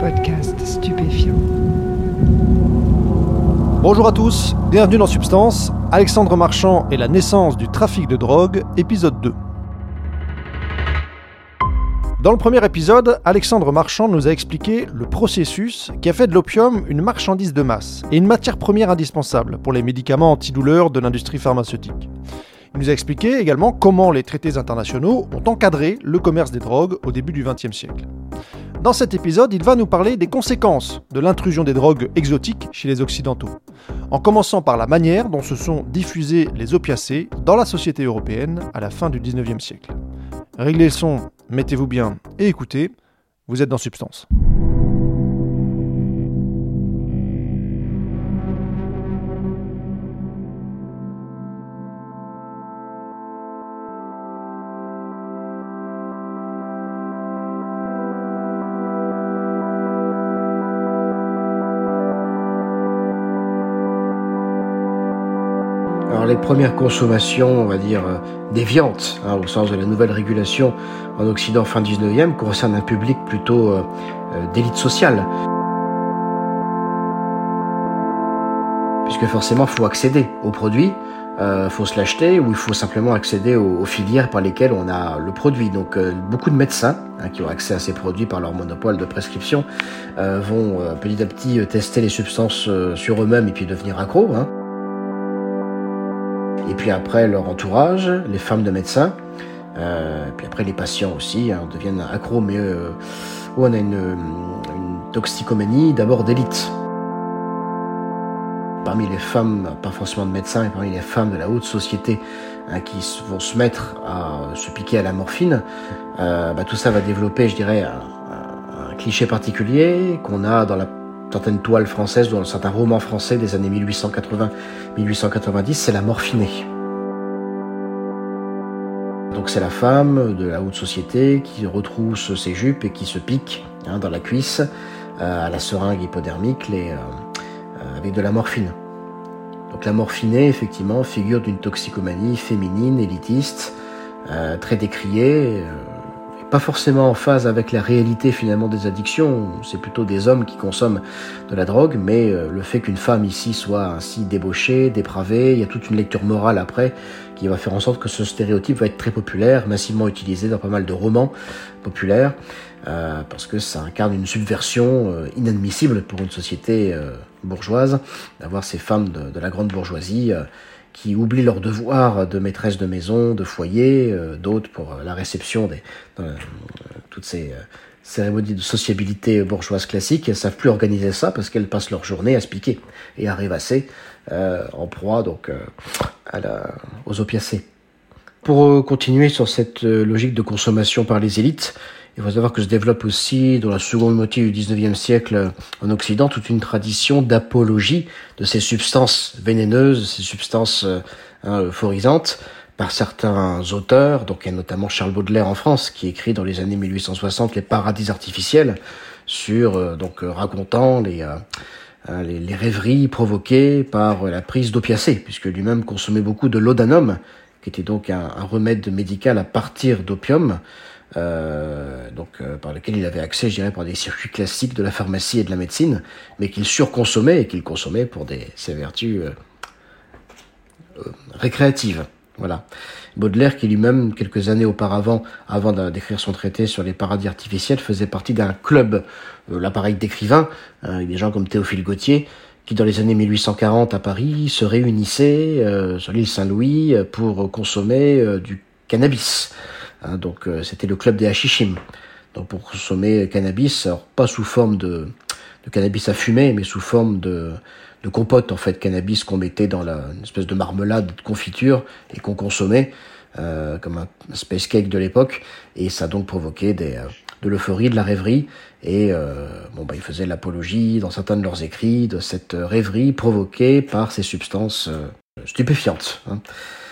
Podcast stupéfiant. Bonjour à tous, bienvenue dans Substance, Alexandre Marchand et la naissance du trafic de drogue, épisode 2. Dans le premier épisode, Alexandre Marchand nous a expliqué le processus qui a fait de l'opium une marchandise de masse et une matière première indispensable pour les médicaments antidouleurs de l'industrie pharmaceutique. Il nous a expliqué également comment les traités internationaux ont encadré le commerce des drogues au début du XXe siècle. Dans cet épisode, il va nous parler des conséquences de l'intrusion des drogues exotiques chez les Occidentaux, en commençant par la manière dont se sont diffusés les opiacés dans la société européenne à la fin du XIXe siècle. Réglez le son, mettez-vous bien et écoutez, vous êtes dans Substance. Les premières consommations, on va dire, euh, déviantes, hein, au sens de la nouvelle régulation en Occident fin 19e, concernent un public plutôt euh, euh, d'élite sociale. Puisque forcément, il faut accéder aux produits, il faut se l'acheter, ou il faut simplement accéder aux, filières par lesquelles on a le produit. Donc beaucoup de médecins hein, qui ont accès à ces produits par leur monopole de prescription vont petit à petit tester les substances sur eux-mêmes et puis devenir accros. Hein et puis après leur entourage, les femmes de médecins, euh, puis après les patients aussi hein, deviennent accros, mais euh, on a une, une toxicomanie d'abord d'élite. Parmi les femmes, pas forcément de médecins, mais parmi les femmes de la haute société hein, qui vont se mettre à se piquer à la morphine, euh, bah, tout ça va développer, je dirais, un cliché particulier qu'on a dans la certaines toiles françaises, dans certains romans français des années 1880-1890, c'est la morphinée. Donc c'est la femme de la haute société qui retrousse ses jupes et qui se pique hein, dans la cuisse euh, à la seringue hypodermique euh, euh, avec de la morphine. Donc la morphinée, effectivement, figure d'une toxicomanie féminine, élitiste, très décriée, pas forcément en phase avec la réalité finalement des addictions. C'est plutôt des hommes qui consomment de la drogue, mais euh, le fait qu'une femme ici soit ainsi débauchée, dépravée, il y a toute une lecture morale après qui va faire en sorte que ce stéréotype va être très populaire, massivement utilisé dans pas mal de romans populaires, euh, parce que ça incarne une subversion euh, inadmissible pour une société bourgeoise, d'avoir ces femmes de, la grande bourgeoisie qui oublient leur devoir de maîtresse de maison, de foyer, euh, d'autres pour la réception des euh, toutes ces euh, cérémonies de sociabilité bourgeoise classique. Elles savent plus organiser ça parce qu'elles passent leur journée à se piquer et à rêvasser en proie donc à la, aux opiacés. Pour continuer sur cette logique de consommation par les élites, il faut savoir que se développe aussi dans la seconde moitié du 19e siècle en Occident toute une tradition d'apologie de ces substances vénéneuses, ces substances hein, euphorisantes par certains auteurs, donc il y a notamment Charles Baudelaire en France qui écrit dans les années 1860 les paradis artificiels sur euh, donc euh, racontant les, euh, les, rêveries provoquées par la prise d'opiacés puisque lui-même consommait beaucoup de laudanum qui était donc un remède médical à partir d'opium euh, donc euh, par lequel il avait accès, je dirais, par des circuits classiques de la pharmacie et de la médecine, mais qu'il surconsommait et qu'il consommait pour des, ses vertus euh, récréatives. Voilà. Baudelaire, qui lui-même, quelques années auparavant, avant d'écrire son traité sur les paradis artificiels, faisait partie d'un club, l'appareil d'écrivains, des gens comme Théophile Gautier, qui dans les années 1840 à Paris se réunissaient sur l'île Saint-Louis pour consommer du cannabis. Hein, donc euh, c'était le club des Hachishim. Donc pour consommer cannabis, alors pas sous forme de, de cannabis à fumer, mais sous forme de, de compote en fait cannabis qu'on mettait dans la une espèce de marmelade de confiture et qu'on consommait euh, comme un, space cake de l'époque et ça a donc provoqué des, euh, de l'euphorie, de la rêverie et euh, bon bah ils faisaient l'apologie dans certains de leurs écrits de cette rêverie provoquée par ces substances euh, stupéfiantes. Hein.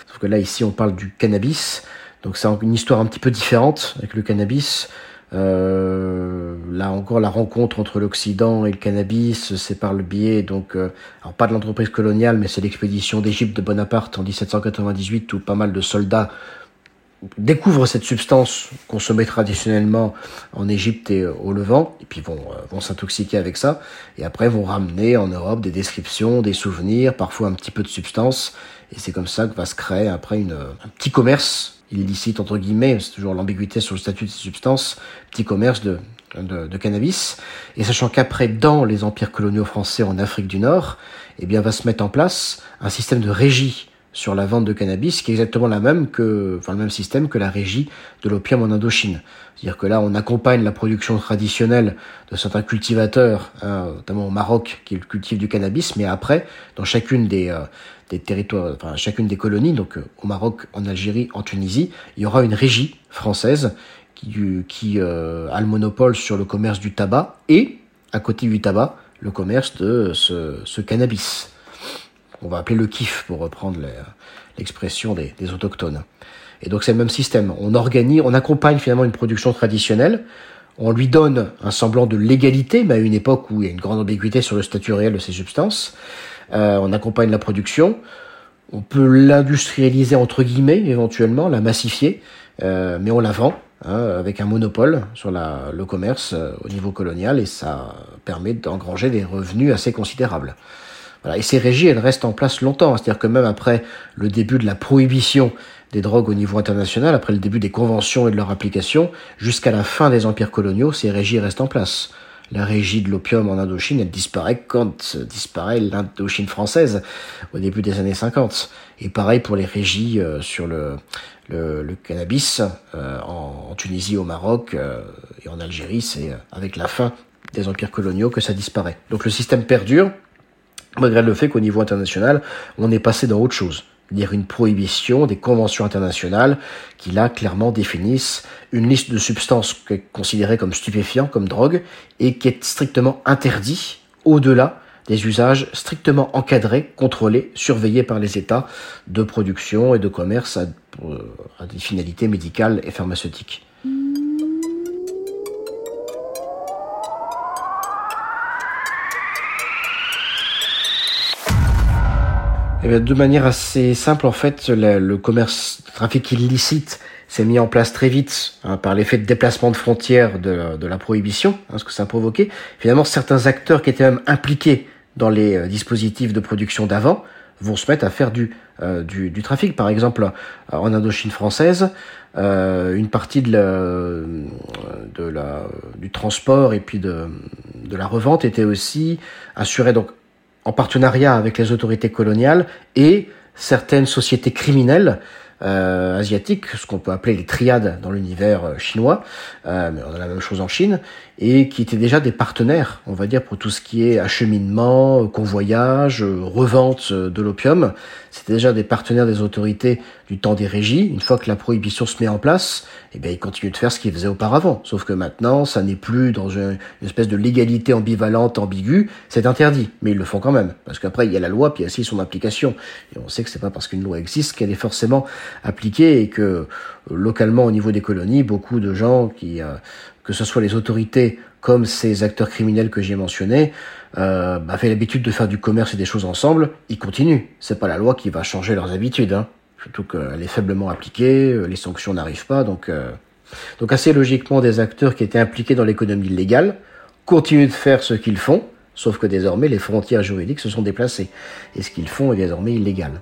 Sauf que là ici on parle du cannabis donc c'est une histoire un petit peu différente avec le cannabis. Euh, là encore, la rencontre entre l'Occident et le cannabis, c'est par le biais, donc, euh, alors pas de l'entreprise coloniale, mais c'est l'expédition d'Égypte de Bonaparte en 1798 où pas mal de soldats découvrent cette substance consommée traditionnellement en Égypte et au Levant, et puis vont, vont s'intoxiquer avec ça, et après vont ramener en Europe des descriptions, des souvenirs, parfois un petit peu de substance, et c'est comme ça que va se créer après une, un petit commerce illicite entre guillemets, c'est toujours l'ambiguïté sur le statut de ces substances, petit commerce de, de, de cannabis, et sachant qu'après, dans les empires coloniaux français en Afrique du Nord, eh bien, va se mettre en place un système de régie sur la vente de cannabis qui est exactement la même que, enfin, le même système que la régie de l'opium en Indochine. C'est-à-dire que là, on accompagne la production traditionnelle de certains cultivateurs, hein, notamment au Maroc, qui cultive du cannabis, mais après, dans chacune des, euh, des territoires, enfin, chacune des colonies, donc euh, au Maroc, en Algérie, en Tunisie, il y aura une régie française qui, qui euh, a le monopole sur le commerce du tabac et, à côté du tabac, le commerce de ce, ce cannabis. On va appeler le kiff pour reprendre l'expression des, des, autochtones. Et donc c'est le même système. On organise, on accompagne finalement une production traditionnelle. On lui donne un semblant de légalité, mais à une époque où il y a une grande ambiguïté sur le statut réel de ces substances. Euh, on accompagne la production. On peut l'industrialiser entre guillemets éventuellement, la massifier, euh, mais on la vend hein, avec un monopole sur le commerce euh, au niveau colonial et ça permet d'engranger des revenus assez considérables. Et ces régies, elles restent en place longtemps. C'est-à-dire que même après le début de la prohibition des drogues au niveau international, après le début des conventions et de leur application, jusqu'à la fin des empires coloniaux, ces régies restent en place. La régie de l'opium en Indochine, elle disparaît quand disparaît l'Indochine française au début des années 50. Et pareil pour les régies euh, sur le, cannabis euh, en, Tunisie, au Maroc euh, et en Algérie, c'est avec la fin des empires coloniaux que ça disparaît. Donc le système perdure, malgré le fait qu'au niveau international, on est passé dans autre chose dire une prohibition des conventions internationales qui là clairement définissent une liste de substances considérées comme stupéfiants, comme drogue, et qui est strictement interdit au-delà des usages strictement encadrés, contrôlés, surveillés par les États de production et de commerce à, à des finalités médicales et pharmaceutiques. Eh de manière assez simple, en fait, le, commerce, le trafic illicite s'est mis en place très vite hein, par l'effet de déplacement de frontières de, la prohibition, hein, ce que ça a provoqué. Finalement, certains acteurs qui étaient même impliqués dans les euh, dispositifs de production d'avant vont se mettre à faire du, euh, du, du, trafic. Par exemple, euh, en Indochine française, une partie de la, du transport et puis de, de la revente était aussi assurée donc en partenariat avec les autorités coloniales et certaines sociétés criminelles euh, asiatiques, ce qu'on peut appeler les triades dans l'univers euh, chinois, euh, mais on a la même chose en Chine, et qui étaient déjà des partenaires, on va dire, pour tout ce qui est acheminement, convoyage, revente de l'opium. C'était déjà des partenaires des autorités du temps des régies. Une fois que la prohibition se met en place, eh bien, ils continuent de faire ce qu'ils faisaient auparavant. Sauf que maintenant, ça n'est plus dans une, espèce de légalité ambivalente, ambiguë. C'est interdit, mais ils le font quand même. Parce qu'après, il y a la loi, puis il y a aussi son application. Et on sait que c'est pas parce qu'une loi existe qu'elle est forcément appliquée et que localement, au niveau des colonies, beaucoup de gens qui, euh, que ce soit les autorités comme ces acteurs criminels que j'ai mentionnés, euh, bah, avaient l'habitude de faire du commerce et des choses ensemble, ils continuent. C'est pas la loi qui va changer leurs habitudes. Hein surtout qu'elle est faiblement appliquée, euh, les sanctions n'arrivent pas, donc, euh, donc assez logiquement des acteurs qui étaient impliqués dans l'économie légale continuent de faire ce qu'ils font, sauf que désormais les frontières juridiques se sont déplacées, et ce qu'ils font est désormais illégal.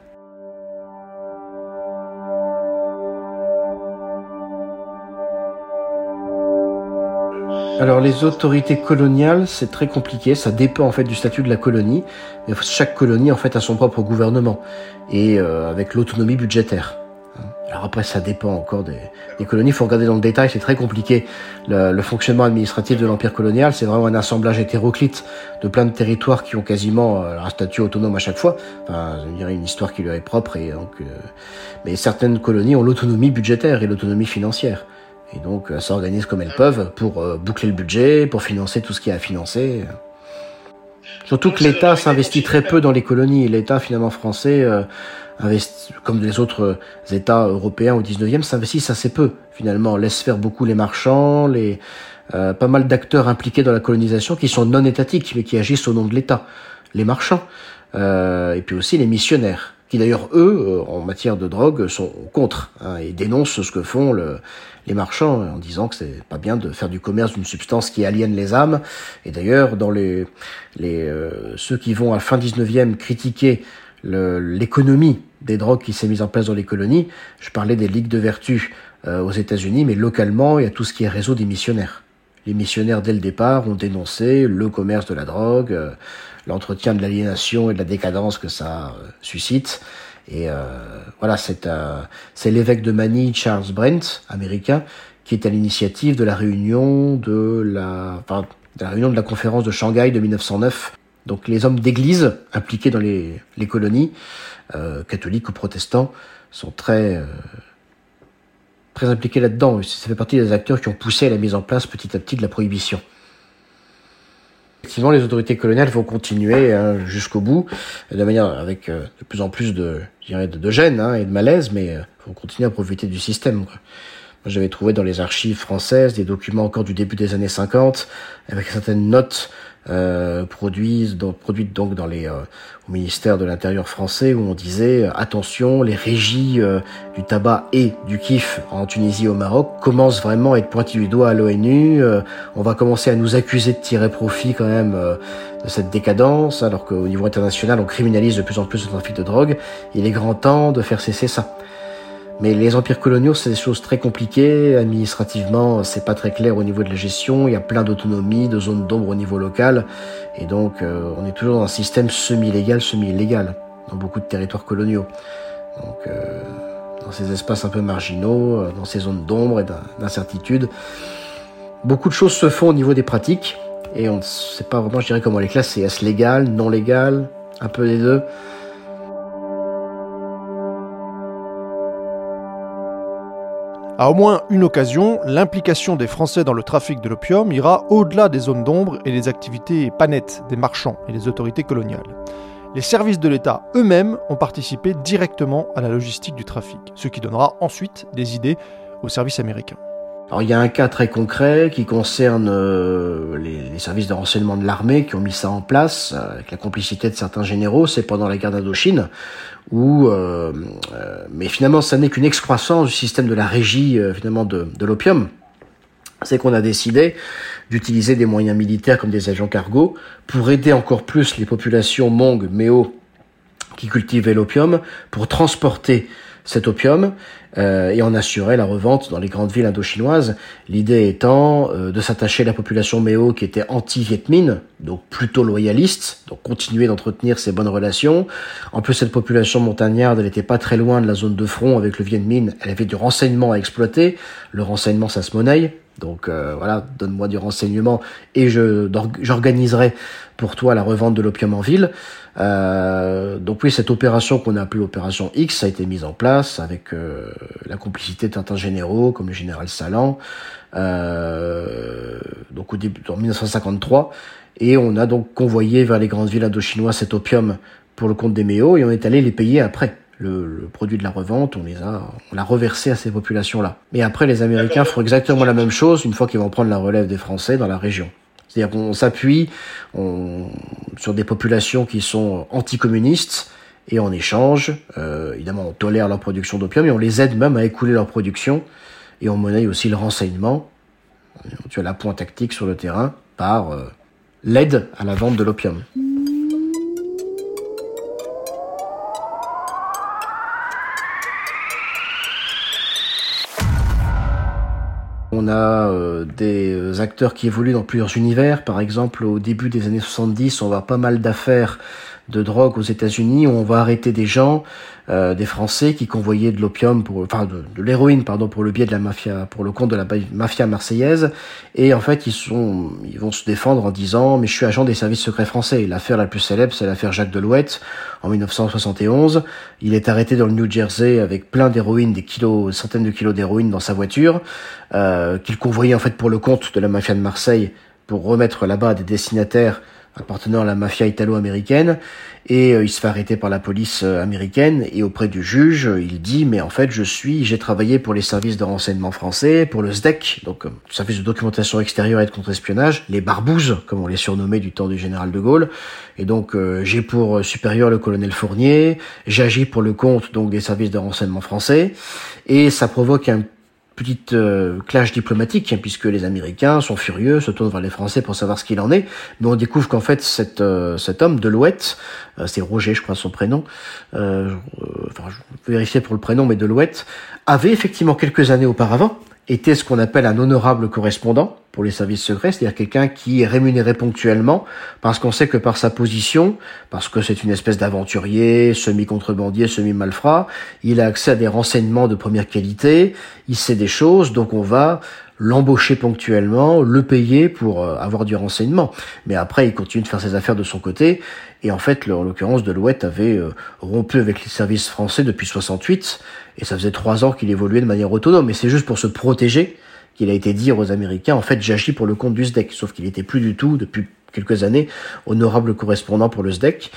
Alors les autorités coloniales, c'est très compliqué, ça dépend en fait du statut de la colonie. Chaque colonie en fait a son propre gouvernement et euh, avec l'autonomie budgétaire. Alors après, ça dépend encore des, colonies. Il faut regarder dans le détail, c'est très compliqué. Le, le, fonctionnement administratif de l'empire colonial, c'est vraiment un assemblage hétéroclite de plein de territoires qui ont quasiment euh, un statut autonome à chaque fois. Enfin, je dirais une histoire qui leur est propre. Et donc, euh, mais certaines colonies ont l'autonomie budgétaire et l'autonomie financière. Et donc, elles s'organisent comme elles peuvent pour euh, boucler le budget, pour financer tout ce qu'il y a à financer. Surtout que l'État s'investit très peu dans les colonies. L'État, finalement, français, euh, investi, comme les autres États européens au 19e, s'investissent assez peu, finalement. Laisse faire beaucoup les marchands, les, euh, pas mal d'acteurs impliqués dans la colonisation qui sont non étatiques, mais qui agissent au nom de l'État. Les marchands, euh, et puis aussi les missionnaires qui d'ailleurs, eux, en matière de drogue, sont contre hein, et dénoncent ce que font le, les marchands en disant que c'est pas bien de faire du commerce d'une substance qui aliène les âmes. Et d'ailleurs, dans les ceux qui vont à fin 19e critiquer l'économie des drogues qui s'est mise en place dans les colonies, je parlais des ligues de vertu aux États-Unis, mais localement, il y a tout ce qui est réseau des missionnaires. Les missionnaires, dès le départ, ont dénoncé le commerce de la drogue, euh, l'entretien de l'aliénation et de la décadence que ça euh, suscite. Et euh, voilà, c'est c'est l'évêque de Manille, Charles Brent, américain, qui est à l'initiative de la réunion de la, enfin, de la réunion de la conférence de Shanghai de 1909. Donc les hommes d'église impliqués dans les, les colonies, catholiques ou protestants, sont très très impliqué là-dedans. Ça fait partie des acteurs qui ont poussé à la mise en place petit à petit de la prohibition. Effectivement, les autorités coloniales vont continuer hein, jusqu'au bout, de manière avec euh, de plus en plus de, je dirais, de, gêne hein, et de malaise, mais euh, vont continuer à profiter du système. Quoi. J'avais trouvé dans les archives françaises des documents encore du début des années 50, avec certaines notes euh, produites, donc, produites donc dans les, euh, au ministère de l'Intérieur français, où on disait attention, les régies euh, du tabac et du kiff en Tunisie et au Maroc commencent vraiment à être pointés du doigt à l'ONU. on va commencer à nous accuser de tirer profit quand même de cette décadence, alors qu'au niveau international, on criminalise de plus en plus le trafic de drogue. Il est grand temps de faire cesser ça. Mais les empires coloniaux, c'est des choses très compliquées. Administrativement, c'est pas très clair au niveau de la gestion. Il y a plein d'autonomie, de zones d'ombre au niveau local. Et donc, euh, on est toujours dans un système semi-légal, semi-illégal, dans beaucoup de territoires coloniaux. Donc, euh, dans ces espaces un peu marginaux, euh, dans ces zones d'ombre et d'incertitude, beaucoup de choses se font au niveau des pratiques. Et on ne sait pas vraiment, je dirais, comment les classes. Est-ce légal, non légal, un peu des deux À au moins une occasion, l'implication des Français dans le trafic de l'opium ira au-delà des zones d'ombre et des activités pas nettes des marchands et des autorités coloniales. Les services de l'État eux-mêmes ont participé directement à la logistique du trafic, ce qui donnera ensuite des idées aux services américains. Alors il y a un cas très concret qui concerne euh, les, services de renseignement de l'armée qui ont mis ça en place euh, avec la complicité de certains généraux. C'est pendant la guerre d'Indochine où, euh, mais finalement, ça n'est qu'une excroissance du système de la régie finalement de, de l'opium. C'est qu'on a décidé d'utiliser des moyens militaires comme des agents cargo pour aider encore plus les populations Hmong, Méo qui cultivaient l'opium pour transporter cet opium euh, et en assurer la revente dans les grandes villes indochinoises. L'idée étant euh, de s'attacher à la population méo qui était anti-Viet Minh, donc plutôt loyaliste, donc continuer d'entretenir ces bonnes relations. En plus, cette population montagnarde, elle n'était pas très loin de la zone de front avec le Viet Minh, elle avait du renseignement à exploiter. Le renseignement, ça se monnaie. Donc euh, voilà, donne-moi du renseignement et je j'organiserai pour toi la revente de l'opium en ville. Euh, donc oui, cette opération qu'on a appelée opération X a été mise en place avec euh, la complicité de certains généraux comme le général Salan. Euh, donc au début en 1953 et on a donc convoyé vers les grandes villes indochinoises cet opium pour le compte des Méo et on est allé les payer après le, produit de la revente, on les a, on l'a reversé à ces populations-là. Mais après, les Américains font exactement la même chose une fois qu'ils vont prendre la relève des Français dans la région. C'est-à-dire qu'on s'appuie sur des populations qui sont anticommunistes et en échange, euh, évidemment, on tolère leur production d'opium et on les aide même à écouler leur production et on monnaie aussi le renseignement, tu as la pointe tactique sur le terrain par euh, l'aide à la vente de l'opium. On a euh, des acteurs qui évoluent dans plusieurs univers. Par exemple, au début des années 70, on voit pas mal d'affaires de drogue aux États-Unis où on va arrêter des gens, euh, des Français qui convoyaient de l'opium pour, enfin de, l'héroïne pardon pour le biais de la mafia, pour le compte de la mafia marseillaise. Et en fait, ils sont, ils vont se défendre en disant mais je suis agent des services secrets français. L'affaire la plus célèbre, c'est l'affaire Jacques Delouette en 1971. Il est arrêté dans le New Jersey avec plein d'héroïne, des kilos, centaines de kilos d'héroïne dans sa voiture, euh, qu'il convoyait en fait pour le compte de la mafia de Marseille pour remettre là-bas des destinataires appartenant à la mafia italo-américaine et euh, il se fait arrêter par la police euh, américaine et auprès du juge, il dit mais en fait je suis, j'ai travaillé pour les services de renseignement français, pour le SDEC, donc euh, service de documentation extérieure et de contre-espionnage, les barbouzes comme on les surnommait du temps du général de Gaulle, et donc j'ai pour supérieur le colonel Fournier, j'agis pour le compte donc des services de renseignement français et ça provoque un petite euh, clash diplomatique, hein, puisque les Américains sont furieux, se tournent vers les Français pour savoir ce qu'il en est. Mais on découvre qu'en fait, cet, euh, cet homme, Delouette, euh, c'est Roger, je crois, son prénom, enfin, je vérifier pour le prénom, mais Delouette, avait effectivement quelques années auparavant était ce qu'on appelle un honorable correspondant pour les services secrets, c'est-à-dire quelqu'un qui est rémunéré ponctuellement parce qu'on sait que par sa position, parce que c'est une espèce d'aventurier, semi-contrebandier, semi-malfrat, il a accès à des renseignements de première qualité, il sait des choses, donc on va l'embaucher ponctuellement, le payer pour euh, avoir du renseignement. Mais après, il continue de faire ses affaires de son côté. Et en fait, en l'occurrence, Delouette avait euh, rompu avec les services français depuis 68 et ça faisait trois ans qu'il évoluait de manière autonome. Et c'est juste pour se protéger qu'il a été dire aux Américains, en fait, j'agis pour le compte du SDEC. Sauf qu'il était plus du tout, depuis quelques années, honorable correspondant pour le SDEC.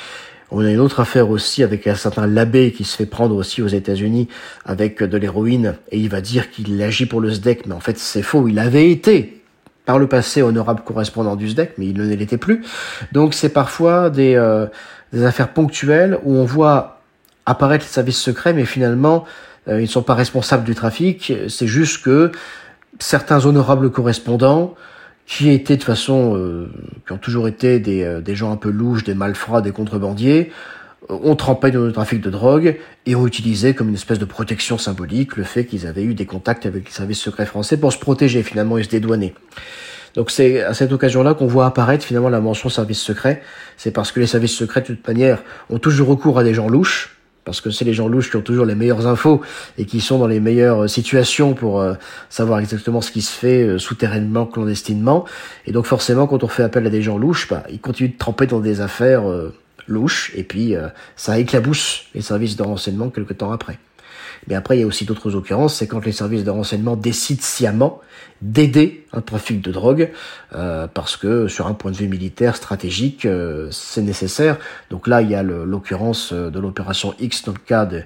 On a une autre affaire aussi avec un certain Labbé qui se fait prendre aussi aux États-Unis avec de l'héroïne et il va dire qu'il agit pour le SDEC, mais en fait c'est faux. Il avait été par le passé honorable correspondant du SDEC, mais il ne l'était plus. Donc c'est parfois des, euh, des affaires ponctuelles où on voit apparaître les services secrets, mais finalement euh, ils ne sont pas responsables du trafic, c'est juste que certains honorables correspondants qui étaient de façon, euh, qui ont toujours été des, euh, des, gens un peu louches, des malfrats, des contrebandiers, ont trempé dans le trafic de drogue et ont utilisé comme une espèce de protection symbolique le fait qu'ils avaient eu des contacts avec les services secrets français pour se protéger finalement et se dédouaner. Donc c'est à cette occasion-là qu'on voit apparaître finalement la mention service secret. C'est parce que les services secrets de toute manière ont toujours recours à des gens louches, parce que c'est les gens louches qui ont toujours les meilleures infos et qui sont dans les meilleures euh, situations pour euh, savoir exactement ce qui se fait euh, souterrainement, clandestinement. Et donc forcément, quand on fait appel à des gens louches, bah, ils continuent de tremper dans des affaires louches, et puis ça éclabousse les services de renseignement quelque temps après. Mais après, il y a aussi d'autres occurrences, c'est quand les services de renseignement décident sciemment d'aider un trafic de drogue, euh, parce que sur un point de vue militaire, stratégique, euh, c'est nécessaire. Donc là, il y a l'occurrence euh, de l'opération X dans le de,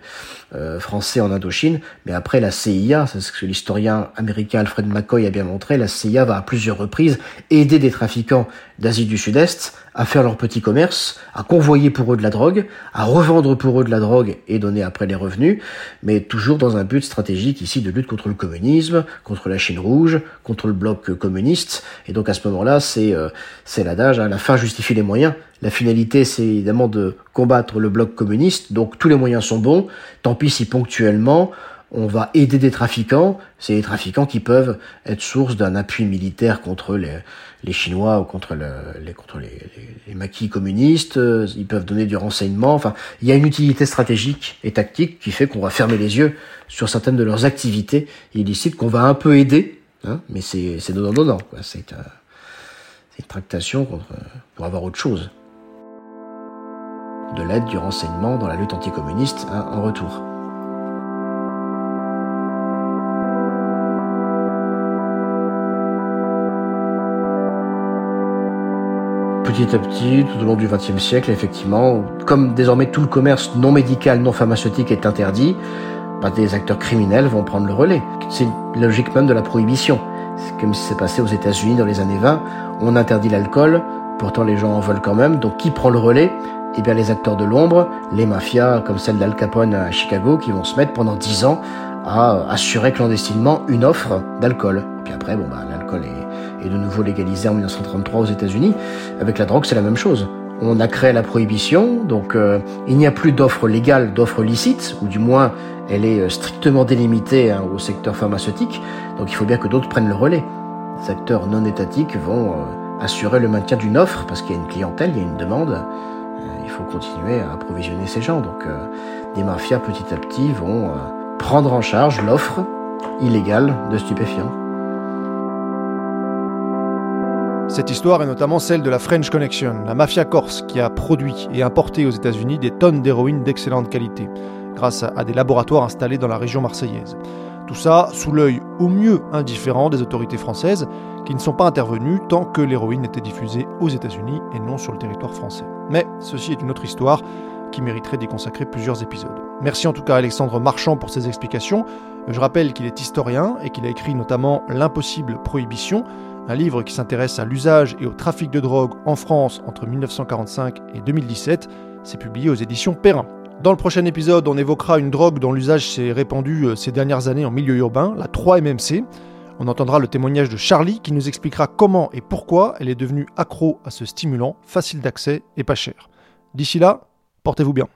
français en Indochine, mais après la CIA, c'est ce que l'historien américain Alfred McCoy a bien montré, la CIA va à plusieurs reprises aider des trafiquants d'Asie du Sud-Est à faire leur petit commerce, à convoyer pour eux de la drogue, à revendre pour eux de la drogue et donner après les revenus, mais toujours dans un but stratégique ici de lutte contre le communisme, contre la Chine rouge, contre le bloc communiste. Et donc à ce moment-là, c'est euh, c'est l'adage, hein, la fin justifie les moyens. La finalité, c'est évidemment de combattre le bloc communiste. Donc tous les moyens sont bons. Tant pis si ponctuellement on va aider des trafiquants. C'est les trafiquants qui peuvent être source d'un appui militaire contre les, les Chinois ou contre, le, les, contre les, les, maquis communistes. Ils peuvent donner du renseignement. Enfin, il y a une utilité stratégique et tactique qui fait qu'on va fermer les yeux sur certaines de leurs activités illicites qu'on va un peu aider Hein mais c'est donnant-donnant. C'est euh, une tractation pour avoir autre chose. De l'aide, du renseignement dans la lutte anticommuniste hein, en retour. petit à petit, tout au long du XXe siècle, effectivement, comme désormais tout le commerce non médical, non pharmaceutique est interdit, des acteurs criminels vont prendre le relais. C'est la logique même de la prohibition. C'est comme si c'est passé aux États-Unis dans les années 20. On interdit l'alcool, pourtant les gens en veulent quand même. Donc qui prend le relais? Eh bien les acteurs de l'ombre, les mafias comme celle d'Al Capone à Chicago, qui vont se mettre pendant 10 ans à assurer clandestinement une offre d'alcool. Puis après, bon bah l'alcool est de nouveau légalisé en 1933 aux États-Unis. Avec la drogue, c'est la même chose on a créé la prohibition, donc euh, il n'y a plus d'offres légales, d'offres licites, ou du moins elle est euh, strictement délimitée hein, au secteur pharmaceutique, donc il faut bien que d'autres prennent le relais. Les acteurs non étatiques vont euh, assurer le maintien d'une offre, parce qu'il y a une clientèle, il y a une demande, il faut continuer à approvisionner ces gens, donc des mafias petit à petit vont prendre en charge l'offre illégale de stupéfiants. Cette histoire est notamment celle de la French Connection, la mafia corse qui a produit et importé aux États-Unis des tonnes d'héroïne d'excellente qualité, grâce à des laboratoires installés dans la région marseillaise. Tout ça sous l'œil au mieux indifférent des autorités françaises qui ne sont pas intervenues tant que l'héroïne était diffusée aux États-Unis et non sur le territoire français. Mais ceci est une autre histoire qui mériterait d'y consacrer plusieurs épisodes. Merci en tout cas à Alexandre Marchand pour ses explications. Je rappelle qu'il est historien et qu'il a écrit notamment L'impossible prohibition, un livre qui s'intéresse à l'usage et au trafic de drogue en France entre 1945 et 2017. C'est publié aux éditions Perrin. Dans le prochain épisode, on évoquera une drogue dont l'usage s'est répandu euh, ces dernières années en milieu urbain, la 3-MMC. On entendra le témoignage de Charlie qui nous expliquera comment et pourquoi elle est devenue accro à ce stimulant, facile d'accès et pas cher. D'ici là, portez-vous bien.